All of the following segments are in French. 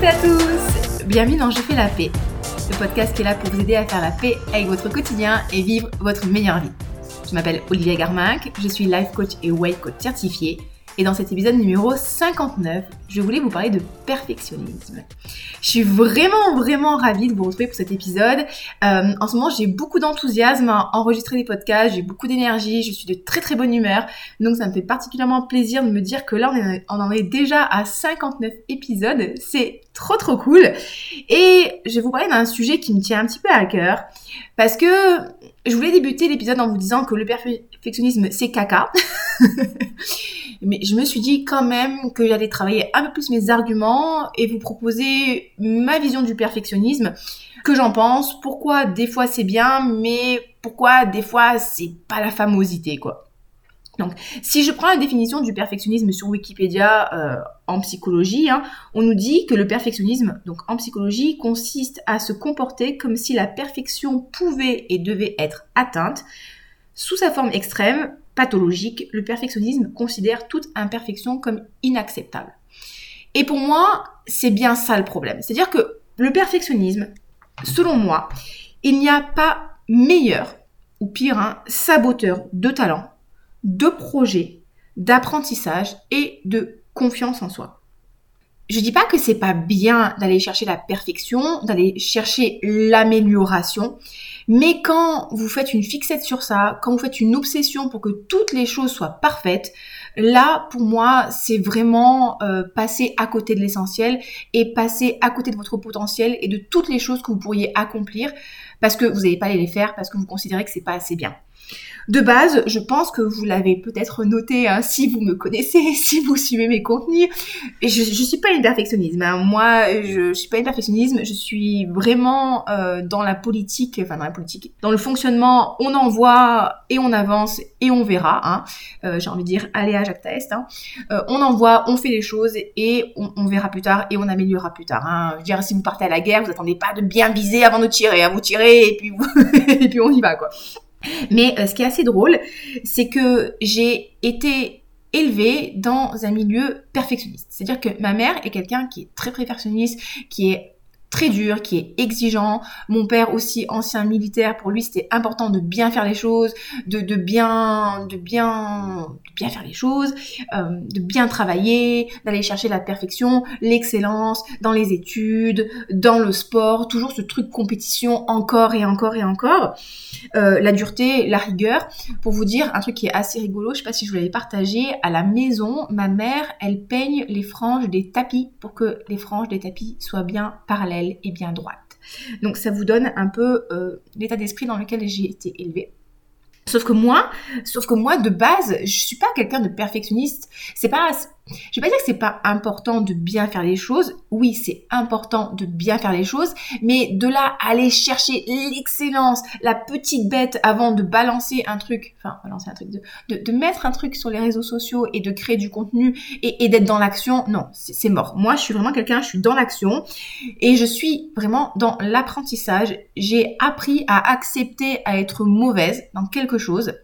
toutes et à tous Bienvenue dans Je fais la paix, le podcast qui est là pour vous aider à faire la paix avec votre quotidien et vivre votre meilleure vie. Je m'appelle Olivia Garmac, je suis life coach et weight coach certifié et dans cet épisode numéro 59, je voulais vous parler de perfectionnisme. Je suis vraiment, vraiment ravie de vous retrouver pour cet épisode. Euh, en ce moment, j'ai beaucoup d'enthousiasme à enregistrer des podcasts, j'ai beaucoup d'énergie, je suis de très très bonne humeur. Donc ça me fait particulièrement plaisir de me dire que là, on, en est déjà à 59 épisodes. C'est trop trop cool. Et je vais vous parler d'un sujet qui me tient un petit peu à cœur. Parce que je voulais débuter l'épisode en vous disant que le perfectionnisme, c'est caca. Mais je me suis dit quand même que j'allais travailler un peu plus mes arguments et vous proposer ma vision du perfectionnisme, que j'en pense, pourquoi des fois c'est bien, mais pourquoi des fois c'est pas la famosité, quoi. Donc, si je prends la définition du perfectionnisme sur Wikipédia euh, en psychologie, hein, on nous dit que le perfectionnisme, donc en psychologie, consiste à se comporter comme si la perfection pouvait et devait être atteinte sous sa forme extrême pathologique, le perfectionnisme considère toute imperfection comme inacceptable. Et pour moi, c'est bien ça le problème. C'est-à-dire que le perfectionnisme, selon moi, il n'y a pas meilleur ou pire, hein, saboteur de talent, de projet, d'apprentissage et de confiance en soi. Je dis pas que c'est pas bien d'aller chercher la perfection, d'aller chercher l'amélioration, mais quand vous faites une fixette sur ça, quand vous faites une obsession pour que toutes les choses soient parfaites, là, pour moi, c'est vraiment euh, passer à côté de l'essentiel et passer à côté de votre potentiel et de toutes les choses que vous pourriez accomplir parce que vous n'allez pas les faire, parce que vous considérez que c'est pas assez bien. De base, je pense que vous l'avez peut-être noté hein, si vous me connaissez, si vous suivez mes contenus. Je, je suis pas une perfectionniste. Hein. Moi, je, je suis pas une perfectionniste. Je suis vraiment euh, dans la politique, enfin dans la politique, dans le fonctionnement. On envoie et on avance et on verra. Hein. Euh, J'ai envie de dire, allez à Jacques Test. Euh, on envoie, on fait les choses et on, verra plus tard et on améliorera plus tard. Je veux dire, si vous partez à la guerre, vous attendez pas de bien viser avant de tirer. Vous tirez et puis vous et puis on y va quoi. Mais euh, ce qui est assez drôle, c'est que j'ai été élevée dans un milieu perfectionniste. C'est-à-dire que ma mère est quelqu'un qui est très perfectionniste, qui est très dur, qui est exigeant. Mon père aussi ancien militaire, pour lui c'était important de bien faire les choses, de, bien, de bien, de bien faire les choses, euh, de bien travailler, d'aller chercher la perfection, l'excellence dans les études, dans le sport, toujours ce truc compétition encore et encore et encore. Euh, la dureté, la rigueur. Pour vous dire un truc qui est assez rigolo, je sais pas si je vous l'avais partagé, à la maison, ma mère, elle peigne les franges des tapis pour que les franges des tapis soient bien parallèles et bien droite. Donc ça vous donne un peu euh, l'état d'esprit dans lequel j'ai été élevée. Sauf que moi, sauf que moi de base, je suis pas quelqu'un de perfectionniste. C'est pas je vais pas dire que c'est pas important de bien faire les choses. Oui, c'est important de bien faire les choses, mais de là aller chercher l'excellence, la petite bête avant de balancer un truc, enfin balancer un truc, de, de, mettre un truc sur les réseaux sociaux et de créer du contenu et d'être dans l'action, non, c'est mort. Moi, je suis vraiment quelqu'un, je suis dans l'action et je suis vraiment dans l'apprentissage. J'ai appris à accepter à être mauvaise dans quelque chose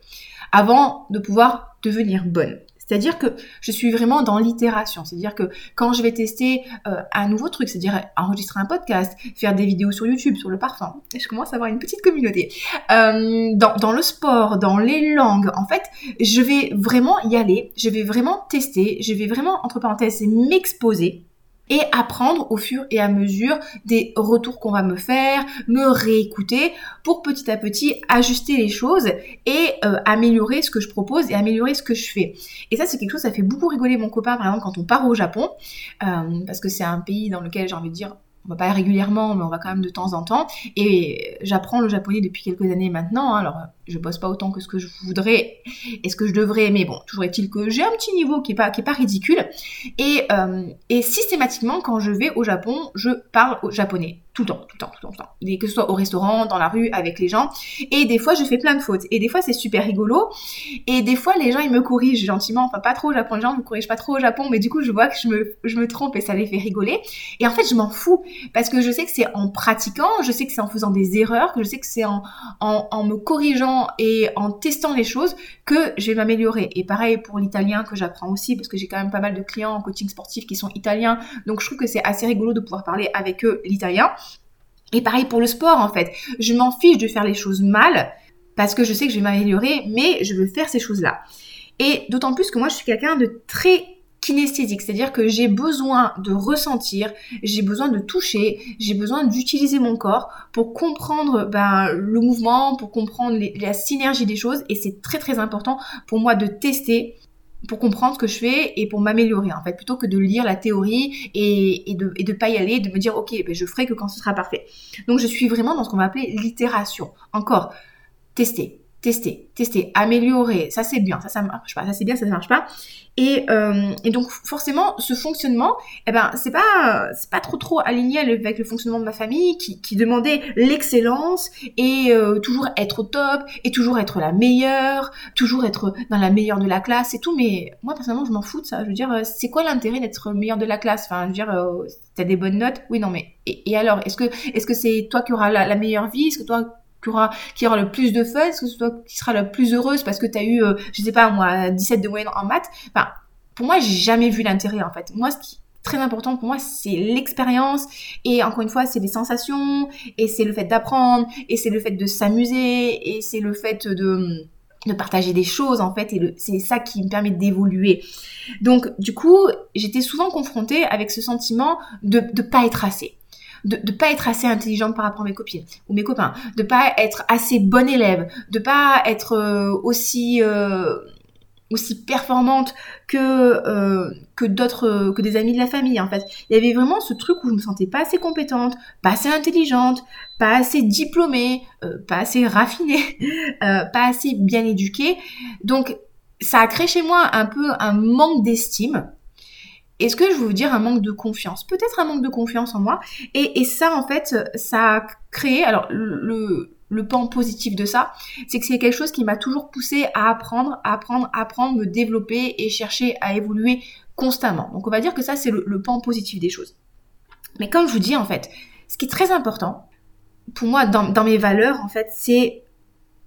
avant de pouvoir devenir bonne. C'est-à-dire que je suis vraiment dans l'itération. C'est-à-dire que quand je vais tester euh, un nouveau truc, c'est-à-dire enregistrer un podcast, faire des vidéos sur YouTube sur le parfum, je commence à avoir une petite communauté. Euh, dans le sport, dans les langues, en fait, je vais vraiment y aller, je vais vraiment tester, je vais vraiment, entre parenthèses, m'exposer et apprendre au fur et à mesure des retours qu'on va me faire, me réécouter pour petit à petit ajuster les choses et euh, améliorer ce que je propose et améliorer ce que je fais. Et ça c'est quelque chose, ça fait beaucoup rigoler mon copain par exemple quand on part au Japon, euh, parce que c'est un pays dans lequel j'ai envie de dire on va pas régulièrement, mais on va quand même de temps en temps. Et j'apprends le japonais depuis quelques années maintenant. Hein. alors, je bosse pas autant que ce que je voudrais et ce que je devrais, mais bon, toujours est-il que j'ai un petit niveau qui est pas qui est pas ridicule. Et euh, et systématiquement, quand je vais au Japon, je parle au japonais tout le temps, tout le temps, tout le temps, que ce soit au restaurant, dans la rue, avec les gens. Et des fois, je fais plein de fautes. Et des fois, c'est super rigolo. Et des fois, les gens, ils me corrigent gentiment. Enfin, pas trop au Japon. Les gens me corrigent pas trop au Japon. Mais du coup, je vois que je me, je me trompe et ça les fait rigoler. Et en fait, je m'en fous. Parce que je sais que c'est en pratiquant, je sais que c'est en faisant des erreurs, que je sais que c'est en, en me corrigeant et en testant les choses que je vais m'améliorer. Et pareil pour l'italien que j'apprends aussi, parce que j'ai quand même pas mal de clients en coaching sportif qui sont italiens, donc je trouve que c'est assez rigolo de pouvoir parler avec eux l'italien. Et pareil pour le sport en fait. Je m'en fiche de faire les choses mal parce que je sais que je vais m'améliorer, mais je veux faire ces choses-là. Et d'autant plus que moi, je suis quelqu'un de très kinesthésique, c'est-à-dire que j'ai besoin de ressentir, j'ai besoin de toucher, j'ai besoin d'utiliser mon corps pour comprendre ben, le mouvement, pour comprendre la synergie des choses, et c'est très très important pour moi de tester pour comprendre ce que je fais et pour m'améliorer en fait, plutôt que de lire la théorie et, de ne pas y aller, de me dire ok, ben, je ferai que quand ce sera parfait. Donc je suis vraiment dans ce qu'on va appeler l'itération. Encore, tester, tester, tester, améliorer, ça c'est bien, ça ça marche pas, ça c'est bien, ça ne marche pas. Et, euh, et, donc forcément, ce fonctionnement, eh ben c'est pas trop trop aligné avec le fonctionnement de ma famille qui, demandait l'excellence et euh, toujours être au top et toujours être la meilleure, toujours être dans la meilleure de la classe et tout. Mais moi personnellement, je m'en fous de ça. Je veux dire, euh, c'est quoi l'intérêt d'être meilleure de la classe? Enfin, je veux dire, t'as des bonnes notes? Oui, non, mais et, alors, est-ce que est-ce que c'est toi qui auras la, la meilleure vie? Est-ce que toi qui aura, qui aura le plus de fun, c'est toi qui sera la plus heureuse parce que tu as eu, euh, je sais pas moi, 17 de moyenne en maths. Enfin, pour moi, j'ai jamais vu l'intérêt en fait. Moi, ce qui très important pour moi, c'est l'expérience et encore une fois, c'est les sensations et c'est le fait d'apprendre et c'est le fait de s'amuser et c'est le fait de de partager des choses en fait et c'est ça qui me permet d'évoluer. Donc du coup, j'étais souvent confrontée avec ce sentiment de ne pas être assez de ne pas être assez intelligente par rapport à mes copines ou mes copains, de pas être assez bonne élève, de pas être euh, aussi euh, aussi performante que euh, que d'autres que des amis de la famille en fait. Il y avait vraiment ce truc où je me sentais pas assez compétente, pas assez intelligente, pas assez diplômée, pas assez raffinée, pas assez bien éduquée. Donc ça a créé chez moi un peu un manque d'estime est-ce que je veux dire un manque de confiance? Peut-être un manque de confiance en moi. Et, ça, en fait, ça a créé, alors le, pan positif de ça, c'est que c'est quelque chose qui m'a toujours poussé à apprendre, à apprendre, à apprendre, me développer et chercher à évoluer constamment. Donc on va dire que ça, c'est le, pan positif des choses. Mais comme je vous dis, en fait, ce qui est très important, pour moi, dans mes valeurs, en fait, c'est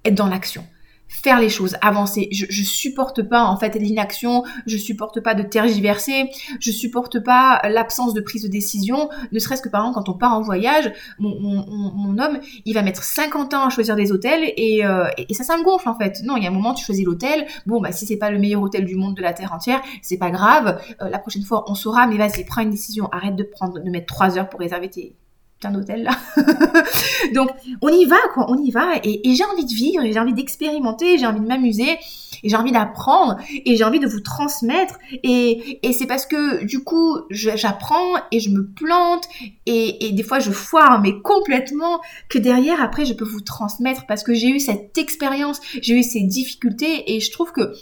être dans l'action faire les choses, avancer. Je, supporte pas en fait l'inaction, je supporte pas de tergiverser, je supporte pas l'absence de prise de décision. Ne serait-ce que par exemple quand on part en voyage, mon, homme il va mettre 50 ans à choisir des hôtels et, euh, et, ça ça me gonfle en fait. Non, il y a un moment tu choisis l'hôtel. Bon bah si c'est pas le meilleur hôtel du monde de la terre entière, c'est pas grave. Euh, la prochaine fois on saura, mais vas-y prends une décision. Arrête de prendre de mettre 3 heures pour réserver tes un hôtel là. Donc on y va quoi, on y va. Et, j'ai envie de vivre, j'ai envie d'expérimenter, j'ai envie de m'amuser, et j'ai envie d'apprendre et j'ai envie de vous transmettre. Et, c'est parce que du coup j'apprends et je me plante et des fois je foire mais complètement que derrière après je peux vous transmettre. Parce que j'ai eu cette expérience, j'ai eu ces difficultés et je trouve que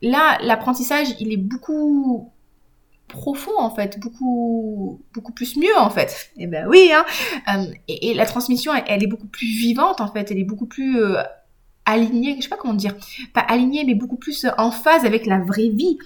là l'apprentissage il est beaucoup profond en fait, beaucoup beaucoup plus mieux en fait. Et eh ben oui, hein. Euh, et, la transmission, elle, est beaucoup plus vivante en fait, elle est beaucoup plus euh, alignée, je sais pas comment dire, pas alignée, mais beaucoup plus en phase avec la vraie vie.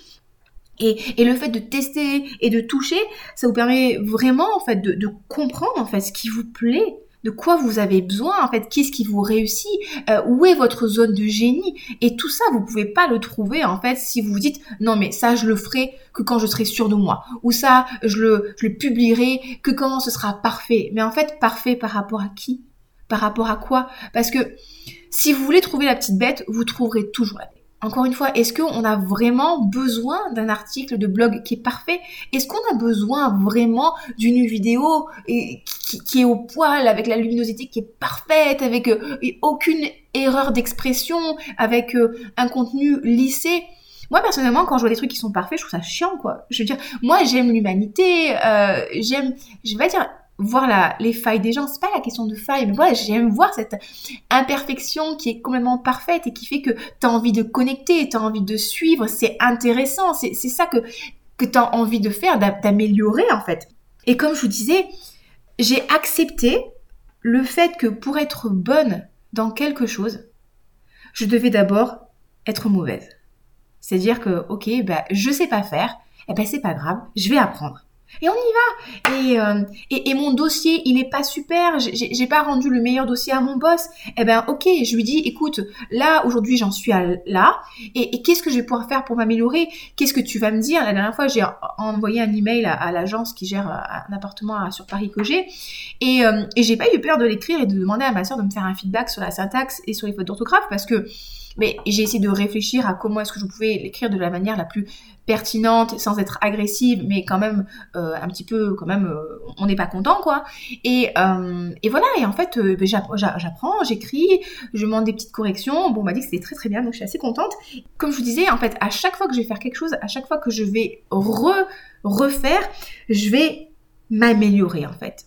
Et, et, le fait de tester et de toucher, ça vous permet vraiment en fait de comprendre en fait ce qui vous plaît, de quoi vous avez besoin, en fait, qu'est-ce qui vous réussit, euh, où est votre zone de génie. Et tout ça, vous pouvez pas le trouver, en fait, si vous vous dites, non, mais ça, je le ferai que quand je serai sûr de moi. Ou ça, je le, je le publierai que quand ce sera parfait. Mais en fait, parfait par rapport à qui? Par rapport à quoi? Parce que si vous voulez trouver la petite bête, vous trouverez toujours la bête. Encore une fois, est-ce qu'on a vraiment besoin d'un article de blog qui est parfait? Est-ce qu'on a besoin vraiment d'une vidéo qui, est au poil, avec la luminosité qui est parfaite, avec euh, aucune erreur d'expression, avec euh, un contenu lissé? Moi personnellement, quand je vois des trucs qui sont parfaits, je trouve ça chiant, quoi. Je veux dire, moi j'aime l'humanité, euh, j'aime, je vais dire, voir la, les failles des gens. C'est pas la question de failles, mais voilà, j'aime voir cette imperfection qui est complètement parfaite et qui fait que tu as envie de connecter, tu as envie de suivre, c'est intéressant, c'est ça que, que tu as envie de faire, d'améliorer en fait. Et comme je vous disais, j'ai accepté le fait que pour être bonne dans quelque chose, je devais d'abord être mauvaise. C'est-à-dire que, ok, bah, je sais pas faire, et eh ben c'est pas grave, je vais apprendre. Et on y va. Et, euh, et, et, mon dossier, il est pas super. J'ai pas rendu le meilleur dossier à mon boss. Eh ben, ok, je lui dis, écoute, là aujourd'hui j'en suis à là. Et, et qu'est-ce que je vais pouvoir faire pour m'améliorer? Qu'est-ce que tu vas me dire? La dernière fois, j'ai envoyé un email à, à l'agence qui gère euh, un appartement sur Paris que j'ai, et, euh, et j'ai pas eu peur de l'écrire et de demander à ma soeur de me faire un feedback sur la syntaxe et sur les fautes d'orthographe parce que mais j'ai essayé de réfléchir à comment est-ce que je pouvais l'écrire de la manière la plus pertinente, sans être agressive, mais quand même euh, un petit peu, quand même, euh, on n'est pas content, quoi. Et, euh, et voilà, et en fait, ben, j'apprends, j'écris, je demande des petites corrections. Bon, on m'a dit que c'était très très bien, donc je suis assez contente. Comme je vous disais, en fait, à chaque fois que je vais faire quelque chose, à chaque fois que je vais refaire, je vais m'améliorer, en fait.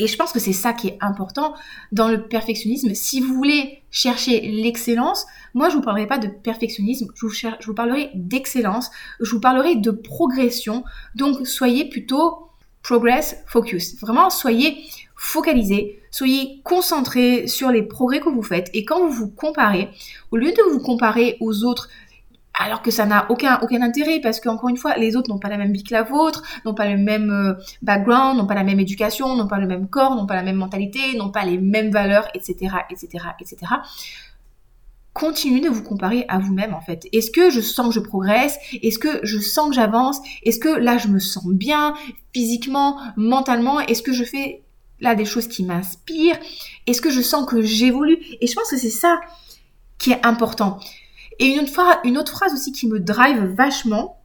Et je pense que c'est ça qui est important dans le perfectionnisme. Si vous voulez chercher l'excellence, moi je vous parlerai pas de perfectionnisme, je vous, je vous parlerai d'excellence, je vous parlerai de progression. Donc soyez plutôt progress focus. Vraiment, soyez focalisés, soyez concentrés sur les progrès que vous faites. Et quand vous vous comparez, au lieu de vous comparer aux autres alors que ça n'a aucun, aucun intérêt parce qu'encore une fois, les autres n'ont pas la même vie que la vôtre, n'ont pas le même euh, background, n'ont pas la même éducation, n'ont pas le même corps, n'ont pas la même mentalité, n'ont pas les mêmes valeurs, etc., etc., etc. Continuez de vous comparer à vous-même en fait. Est-ce que je sens que je progresse? Est-ce que je sens que j'avance? Est-ce que là je me sens bien physiquement, mentalement? Est-ce que je fais là des choses qui m'inspirent? Est-ce que je sens que j'évolue? Et je pense que c'est ça qui est important. Et une autre, phrase, aussi qui me drive vachement,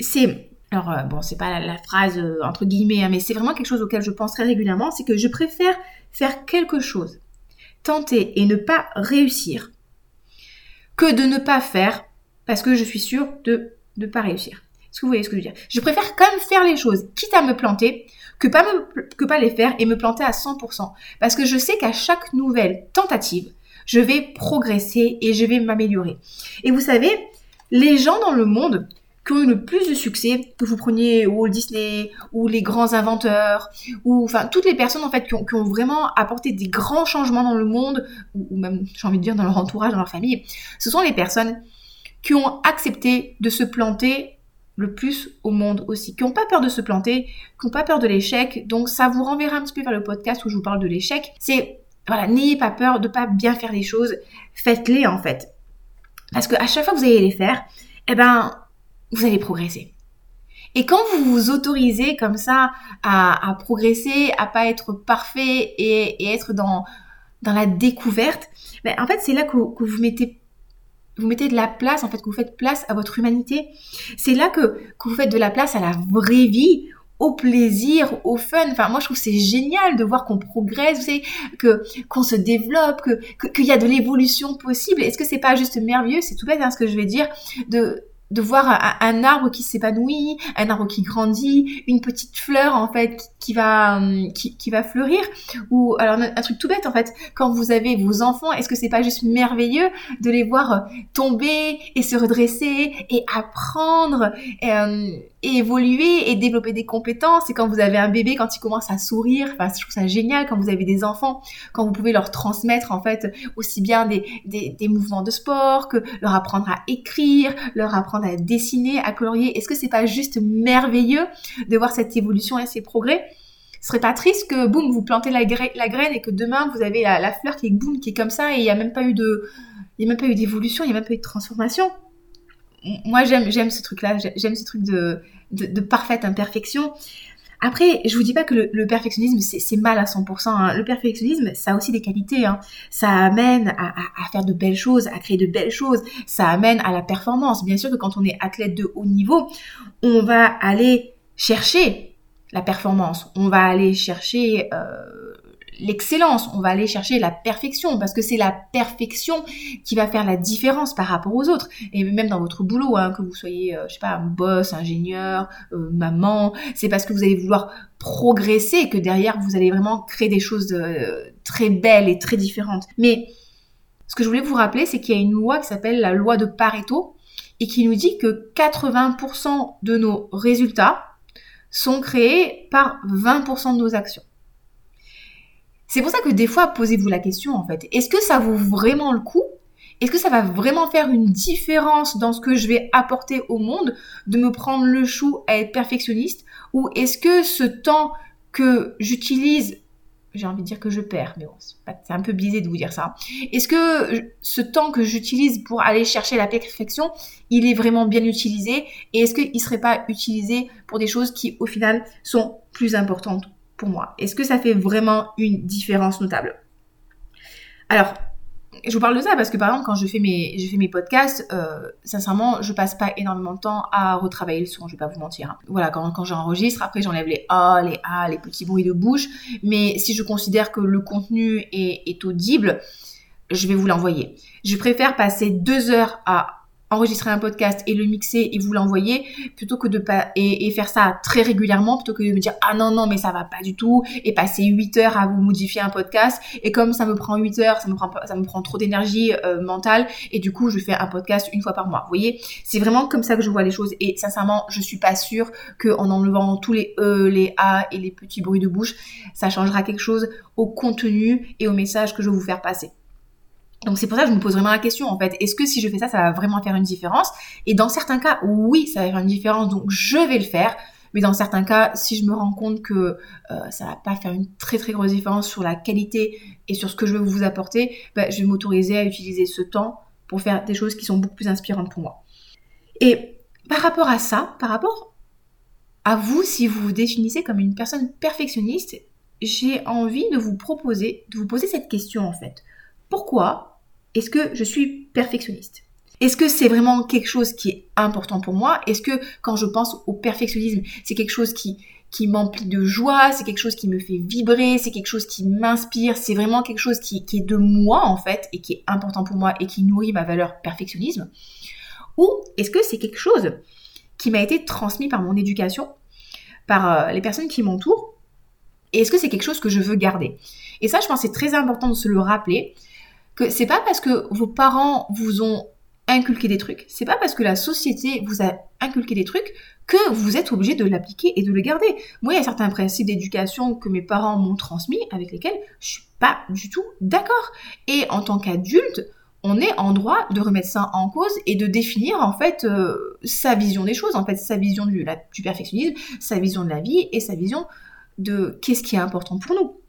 c'est alors euh, bon, c'est pas la, phrase euh, entre guillemets, hein, mais c'est vraiment quelque chose auquel je pense très régulièrement, c'est que je préfère faire quelque chose, tenter et ne pas réussir, que de ne pas faire parce que je suis sûre de ne pas réussir. Est-ce que vous voyez ce que je veux dire? Je préfère quand même faire les choses, quitte à me planter, que pas, que pas les faire et me planter à 100%. Parce que je sais qu'à chaque nouvelle tentative, je vais progresser et je vais m'améliorer. Et vous savez, les gens dans le monde qui ont eu le plus de succès, que vous preniez Walt Disney ou les grands inventeurs, ou enfin toutes les personnes en fait qui ont, vraiment apporté des grands changements dans le monde, ou, même j'ai envie de dire dans leur entourage, dans leur famille, ce sont les personnes qui ont accepté de se planter le plus au monde aussi, qui n'ont pas peur de se planter, qui n'ont pas peur de l'échec. Donc ça vous renverra un petit peu vers le podcast où je vous parle de l'échec. C'est voilà, n'ayez pas peur de pas bien faire les choses, faites-les en fait. Parce qu'à chaque fois que vous allez les faire, eh ben, vous allez progresser. Et quand vous vous autorisez comme ça à, progresser, à pas être parfait et, être dans, dans la découverte, ben en fait c'est là que, que, vous mettez vous mettez de la place, en fait, que vous faites place à votre humanité. C'est là que, que vous faites de la place à la vraie vie, au plaisir, au fun. Enfin, moi, je trouve c'est génial de voir qu'on progresse, vous savez, que qu'on se développe, que qu'il y a de l'évolution possible. Est-ce que c'est pas juste merveilleux? C'est tout bête, hein, ce que je vais dire, de de voir un, arbre qui s'épanouit, un arbre qui grandit, une petite fleur en fait qui va hum, qui, qui va fleurir. Ou alors un, truc tout bête en fait. Quand vous avez vos enfants est-ce que c'est pas juste merveilleux de les voir tomber et se redresser et apprendre? Hum, évoluer et développer des compétences. Et quand vous avez un bébé quand il commence à sourire je trouve ça génial quand vous avez des enfants quand vous pouvez leur transmettre en fait aussi bien des, des, mouvements de sport que leur apprendre à écrire leur apprendre à dessiner, à colorier. Est-ce que c'est pas juste merveilleux de voir cette évolution et ces progrès? Ce serait pas triste que boum vous plantez la, graine et que demain vous avez la, fleur qui est boum qui est comme ça et il n'y a même pas eu de il y a même pas eu d'évolution il n'y a même pas eu de transformation? Moi j'aime j'aime ce truc là j'aime ce truc de, de parfaite imperfection après, je vous dis pas que le, perfectionnisme c'est mal à 100%. Hein. Le perfectionnisme, ça a aussi des qualités. Hein. Ça amène à, faire de belles choses, à créer de belles choses. Ça amène à la performance. Bien sûr que quand on est athlète de haut niveau, on va aller chercher la performance. On va aller chercher euh, l'excellence, on va aller chercher la perfection, parce que c'est la perfection qui va faire la différence par rapport aux autres. Et même dans votre boulot, hein, que vous soyez, euh, je sais pas, boss, ingénieur, euh, maman, c'est parce que vous allez vouloir progresser que derrière vous allez vraiment créer des choses euh, très belles et très différentes. Mais ce que je voulais vous rappeler, c'est qu'il y a une loi qui s'appelle la loi de Pareto et qui nous dit que 80% de nos résultats sont créés par 20% de nos actions. C'est pour ça que des fois, posez-vous la question en fait. Est-ce que ça vaut vraiment le coup? Est-ce que ça va vraiment faire une différence dans ce que je vais apporter au monde de me prendre le chou à être perfectionniste? Ou est-ce que ce temps que j'utilise, j'ai envie de dire que je perds, mais bon, c'est un peu biaisé de vous dire ça. Est-ce que ce temps que j'utilise pour aller chercher la perfection, il est vraiment bien utilisé? Et est-ce qu'il ne serait pas utilisé pour des choses qui, au final, sont plus importantes moi Est-ce que ça fait vraiment une différence notable? Alors, je vous parle de ça parce que par exemple quand je fais mes, je fais mes podcasts, euh, sincèrement, je passe pas énormément de temps à retravailler le son, je vais pas vous mentir. Hein. Voilà, quand, quand j'enregistre, après j'enlève les A, les A, les petits bruits de bouche. Mais si je considère que le contenu est, est audible, je vais vous l'envoyer. Je préfère passer deux heures à enregistrer un podcast et le mixer et vous l'envoyer plutôt que de pas et, faire ça très régulièrement plutôt que de me dire ah non non mais ça va pas du tout et passer 8 heures à vous modifier un podcast. Et comme ça me prend 8 heures ça me prend trop d'énergie euh, mentale et du coup je fais un podcast une fois par mois. Vous voyez? C'est vraiment comme ça que je vois les choses et sincèrement je suis pas sûre que en enlevant tous les e les a et les petits bruits de bouche ça changera quelque chose au contenu et au message que je vais vous faire passer donc c'est pour ça que je me pose vraiment la question en fait. Est-ce que si je fais ça, ça va vraiment faire une différence? Et dans certains cas, oui, ça va faire une différence, donc je vais le faire. Mais dans certains cas, si je me rends compte que euh, ça va pas faire une très très grosse différence sur la qualité et sur ce que je veux vous apporter, bah, je vais m'autoriser à utiliser ce temps pour faire des choses qui sont beaucoup plus inspirantes pour moi. Et par rapport à ça, par rapport à vous, si vous vous définissez comme une personne perfectionniste, j'ai envie de vous proposer, de vous poser cette question en fait. Pourquoi est-ce que je suis perfectionniste? Est-ce que c'est vraiment quelque chose qui est important pour moi? Est-ce que quand je pense au perfectionnisme, c'est quelque chose qui, qui m'emplit de joie, c'est quelque chose qui me fait vibrer, c'est quelque chose qui m'inspire, c'est vraiment quelque chose qui, qui, est de moi en fait et qui est important pour moi et qui nourrit ma valeur perfectionnisme? Ou est-ce que c'est quelque chose qui m'a été transmis par mon éducation, par euh, les personnes qui m'entourent? Et est-ce que c'est quelque chose que je veux garder? Et ça, je pense, c'est très important de se le rappeler que c'est pas parce que vos parents vous ont inculqué des trucs, c'est pas parce que la société vous a inculqué des trucs que vous êtes obligé de l'appliquer et de le garder. Moi, il y a certains principes d'éducation que mes parents m'ont transmis avec lesquels je suis pas du tout d'accord. Et en tant qu'adulte, on est en droit de remettre ça en cause et de définir en fait euh, sa vision des choses, en fait sa vision du, du perfectionnisme, sa vision de la vie et sa vision de qu'est-ce qui est important pour nous.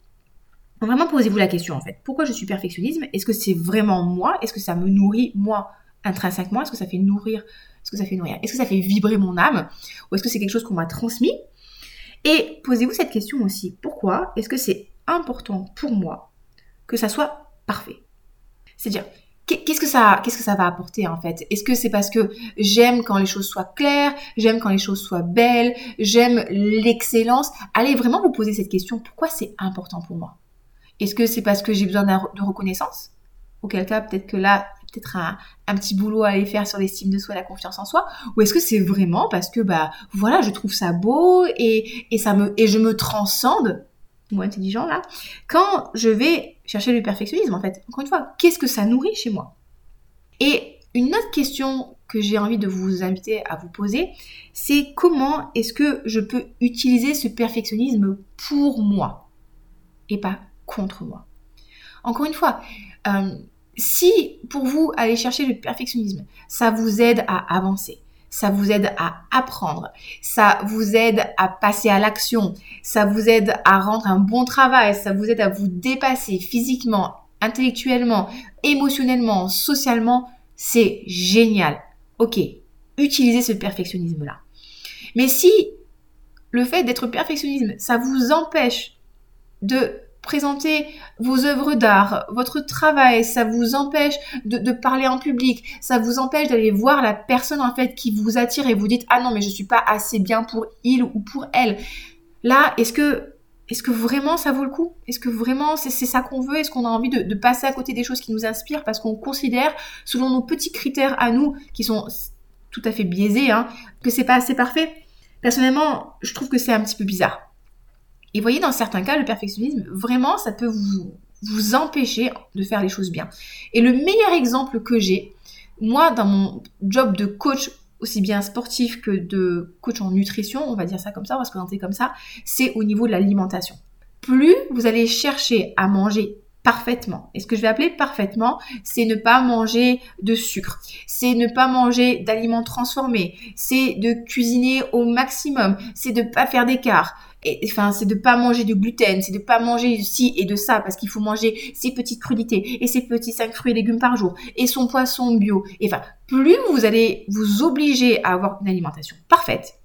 Vraiment, posez-vous la question en fait. Pourquoi je suis perfectionnisme? Est-ce que c'est vraiment moi? Est-ce que ça me nourrit moi intrinsèquement? Est-ce que ça fait nourrir Est-ce que ça fait nourrir? Est-ce que ça fait vibrer mon âme? Ou est-ce que c'est quelque chose qu'on m'a transmis? Et posez-vous cette question aussi. Pourquoi est-ce que c'est important pour moi que ça soit parfait? C'est-à-dire, qu'est-ce que ça qu'est-ce que ça va apporter en fait? Est-ce que c'est parce que j'aime quand les choses soient claires, j'aime quand les choses soient belles, j'aime l'excellence? Allez vraiment vous poser cette question, pourquoi c'est important pour moi? Est-ce que c'est parce que j'ai besoin de reconnaissance? Auquel cas, peut-être que là, peut-être un, petit boulot à aller faire sur l'estime de soi, la confiance en soi, ou est-ce que c'est vraiment parce que bah voilà, je trouve ça beau et, je me transcende, moi intelligent là, quand je vais chercher le perfectionnisme en fait? Encore une fois, qu'est-ce que ça nourrit chez moi? Et une autre question que j'ai envie de vous inviter à vous poser, c'est comment est-ce que je peux utiliser ce perfectionnisme pour moi? Et pas contre moi. Encore une fois, euh, si pour vous aller chercher le perfectionnisme, ça vous aide à avancer, ça vous aide à apprendre, ça vous aide à passer à l'action, ça vous aide à rendre un bon travail, ça vous aide à vous dépasser physiquement, intellectuellement, émotionnellement, socialement, c'est génial. Ok, utilisez ce perfectionnisme-là. Mais si le fait d'être perfectionnisme, ça vous empêche de présenter vos œuvres d'art, votre travail, ça vous empêche de, parler en public, ça vous empêche d'aller voir la personne en fait qui vous attire et vous dites ah non mais je suis pas assez bien pour il ou pour elle. Là, est-ce que est-ce que vraiment ça vaut le coup? Est-ce que vraiment c'est ça qu'on veut? Est-ce qu'on a envie de, passer à côté des choses qui nous inspirent? Parce qu'on considère, selon nos petits critères à nous, qui sont tout à fait biaisés, hein, que c'est pas assez parfait Personnellement, je trouve que c'est un petit peu bizarre. Et voyez, dans certains cas, le perfectionnisme, vraiment, ça peut vous, vous empêcher de faire les choses bien. Et le meilleur exemple que j'ai, moi, dans mon job de coach, aussi bien sportif que de coach en nutrition, on va dire ça comme ça, on va se présenter comme ça, c'est au niveau de l'alimentation. Plus vous allez chercher à manger parfaitement. Et ce que je vais appeler parfaitement, c'est ne pas manger de sucre, c'est ne pas manger d'aliments transformés, c'est de cuisiner au maximum, c'est de pas faire d'écart. Enfin, c'est de pas manger de gluten, c'est de pas manger de ci et de ça parce qu'il faut manger ses petites crudités et ses petits 5 fruits et légumes par jour et son poisson bio. Enfin, plus vous allez vous obliger à avoir une alimentation parfaite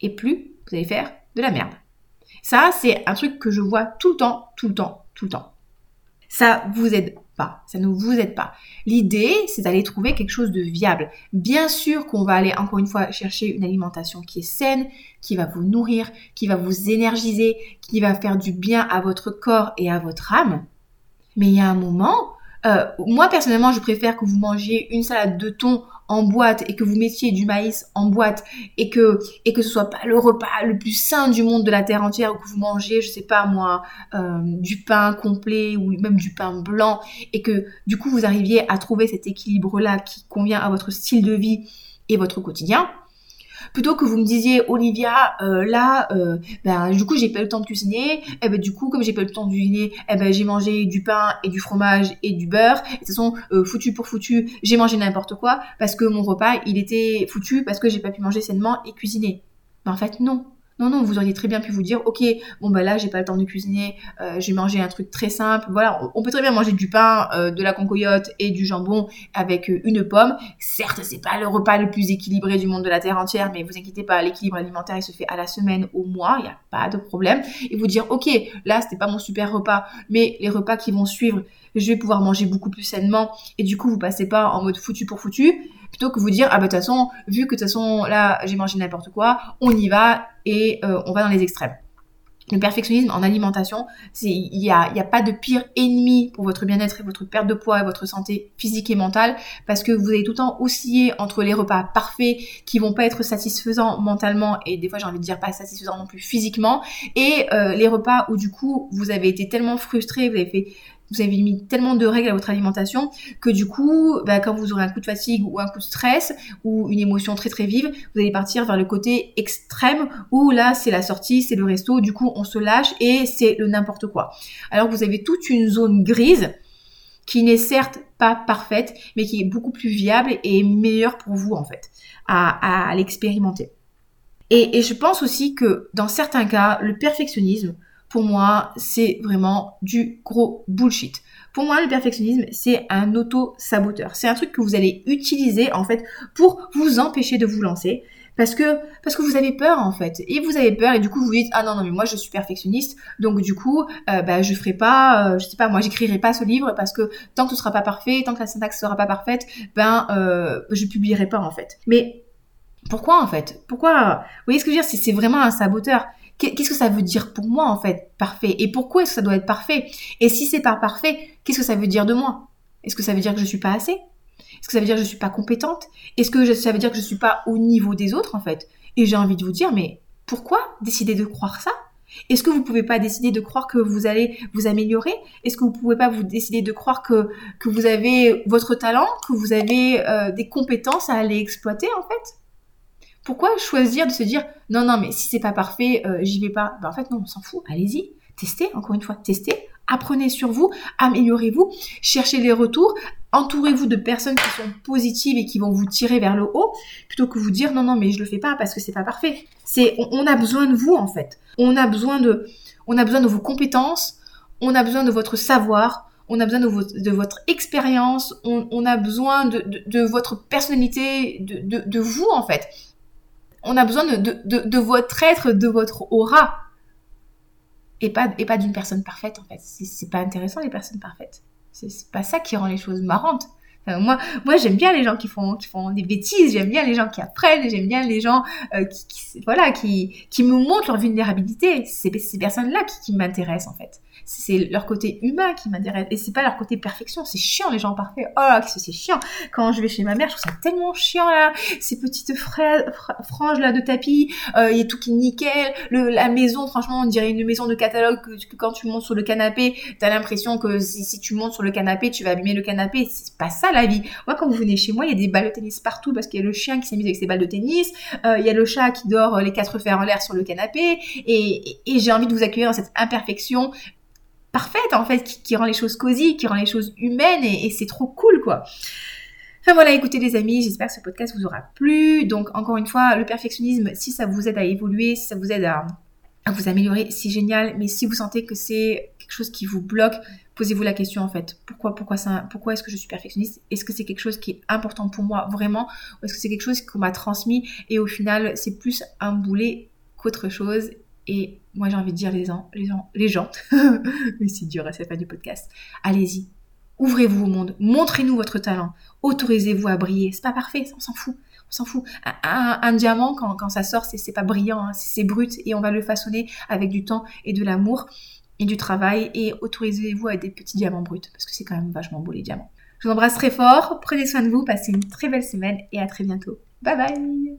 et plus vous allez faire de la merde. Ça, c'est un truc que je vois tout le temps, tout le temps, tout le temps. Ça vous aide ça ne vous aide pas. L'idée, c'est d'aller trouver quelque chose de viable. Bien sûr qu'on va aller encore une fois chercher une alimentation qui est saine, qui va vous nourrir, qui va vous énergiser, qui va faire du bien à votre corps et à votre âme. Mais il y a un moment, euh, moi personnellement, je préfère que vous mangiez une salade de thon en boîte et que vous mettiez du maïs en boîte et que et que ce soit pas le repas le plus sain du monde de la terre entière ou que vous mangez je sais pas moi euh, du pain complet ou même du pain blanc et que du coup vous arriviez à trouver cet équilibre là qui convient à votre style de vie et votre quotidien plutôt que vous me disiez Olivia euh, là euh, ben du coup j'ai pas eu le temps de cuisiner. Et eh ben du coup comme j'ai pas eu le temps de cuisiner eh ben j'ai mangé du pain et du fromage et du beurre. Et de toute façon euh, foutu pour foutu j'ai mangé n'importe quoi parce que mon repas il était foutu parce que j'ai pas pu manger sainement et cuisiner. Mais en fait non non, non, vous auriez très bien pu vous dire, ok, bon bah là j'ai pas le temps de cuisiner, euh, j'ai mangé un truc très simple. Voilà, on peut très bien manger du pain, euh, de la concoyote et du jambon avec euh, une pomme. Certes, c'est pas le repas le plus équilibré du monde de la terre entière, mais vous inquiétez pas, l'équilibre alimentaire il se fait à la semaine, au mois, il n'y a pas de problème. Et vous dire, ok, là c'était pas mon super repas, mais les repas qui vont suivre, je vais pouvoir manger beaucoup plus sainement. Et du coup, vous passez pas en mode foutu pour foutu que vous dire ah bah de toute façon vu que de toute façon là j'ai mangé n'importe quoi on y va et euh, on va dans les extrêmes. Le perfectionnisme en alimentation, il n'y a, y a pas de pire ennemi pour votre bien-être et votre perte de poids et votre santé physique et mentale parce que vous allez tout le temps osciller entre les repas parfaits qui vont pas être satisfaisants mentalement et des fois j'ai envie de dire pas satisfaisants non plus physiquement et euh, les repas où du coup vous avez été tellement frustré, vous avez fait vous avez mis tellement de règles à votre alimentation que du coup, bah, quand vous aurez un coup de fatigue ou un coup de stress ou une émotion très très vive, vous allez partir vers le côté extrême où là c'est la sortie, c'est le resto, du coup on se lâche et c'est le n'importe quoi. Alors vous avez toute une zone grise qui n'est certes pas parfaite, mais qui est beaucoup plus viable et meilleure pour vous en fait à, l'expérimenter. Et je pense aussi que dans certains cas, le perfectionnisme, pour moi, c'est vraiment du gros bullshit. Pour moi, le perfectionnisme, c'est un auto-saboteur. C'est un truc que vous allez utiliser, en fait, pour vous empêcher de vous lancer. Parce que, parce que vous avez peur, en fait. Et vous avez peur, et du coup, vous dites, ah non, non, mais moi, je suis perfectionniste. Donc, du coup, euh, bah, je ferai pas, euh, je sais pas, moi, j'écrirai pas ce livre parce que tant que ce sera pas parfait, tant que la syntaxe sera pas parfaite, ben, euh, je publierai pas, en fait. Mais, pourquoi, en fait? Pourquoi? Vous voyez ce que je veux dire? C'est vraiment un saboteur qu'est-ce que ça veut dire pour moi en fait parfait? Et pourquoi est-ce que ça doit être parfait? Et si c'est pas parfait qu'est-ce que ça veut dire de moi? Est-ce que ça veut dire que je suis pas assez? Est-ce que ça veut dire que je suis pas compétente? Est-ce que ça veut dire que je suis pas au niveau des autres en fait? Et j'ai envie de vous dire mais pourquoi décider de croire ça? Est-ce que vous pouvez pas décider de croire que vous allez vous améliorer? Est-ce que vous pouvez pas vous décider de croire que, que vous avez votre talent, que vous avez euh, des compétences à aller exploiter en fait? Pourquoi choisir de se dire non, non, mais si c'est pas parfait, euh, j'y vais pas? Ben, En fait, non, on s'en fout. Allez-y, testez, encore une fois, testez, apprenez sur vous, améliorez-vous, cherchez les retours, entourez-vous de personnes qui sont positives et qui vont vous tirer vers le haut, plutôt que vous dire non, non, mais je le fais pas parce que c'est pas parfait. C'est, on, a besoin de vous en fait. On a besoin de, on a besoin de vos compétences, on a besoin de votre savoir, on a besoin de, votre expérience, on, a besoin de, votre personnalité, de, vous en fait on a besoin de, votre être, de votre aura. Et pas, et pas d'une personne parfaite, en fait. C'est pas intéressant, les personnes parfaites. C'est pas ça qui rend les choses marrantes. Moi, moi j'aime bien les gens qui font, qui font des bêtises, j'aime bien les gens qui apprennent, j'aime bien les gens euh, qui, voilà, qui, qui me montrent leur vulnérabilité. C'est ces personnes-là qui, m'intéressent, en fait c'est leur côté humain qui m'intéresse et c'est pas leur côté perfection. C'est chiant les gens parfaits. Oh, c'est chiant. Quand je vais chez ma mère, je trouve ça tellement chiant là, ces petites franges là de tapis, euh, il y a tout qui est nickel. La maison, franchement, on dirait une maison de catalogue que, quand tu montes sur le canapé, t'as l'impression que si, tu montes sur le canapé, tu vas abîmer le canapé. C'est pas ça Moi, quand vous venez chez moi, il y a des balles de tennis partout parce qu'il y a le chien qui mis avec ses balles de tennis, euh, il y a le chat qui dort euh, les quatre fers en l'air sur le canapé et, j'ai envie de vous accueillir dans cette imperfection parfaite en fait, qui, rend les choses cosy, qui rend les choses humaines et, c'est trop cool quoi. Enfin voilà, écoutez les amis, j'espère que ce podcast vous aura plu. Donc encore une fois, le perfectionnisme, si ça vous aide à évoluer, si ça vous aide à vous améliorer, c'est génial. Mais si vous sentez que c'est quelque chose qui vous bloque, posez-vous la question en fait. Pourquoi, pourquoi, pourquoi est-ce que je suis perfectionniste? Est-ce que c'est quelque chose qui est important pour moi vraiment? Ou est-ce que c'est quelque chose qu'on m'a transmis et au final c'est plus un boulet qu'autre chose? Et moi j'ai envie de dire les gens, les gens, les gens, mais c'est dur à cette fin du podcast, allez-y, ouvrez-vous au monde, montrez-nous votre talent, autorisez-vous à briller. C'est pas parfait, on s'en fout. On s'en fout. Un, diamant, quand, quand, ça sort, c'est pas brillant, hein, c'est brut et on va le façonner avec du temps et de l'amour et du travail et autorisez-vous à des petits diamants bruts parce que c'est quand même vachement beau les diamants. Je vous embrasse très fort, prenez soin de vous, passez une très belle semaine et à très bientôt. Bye bye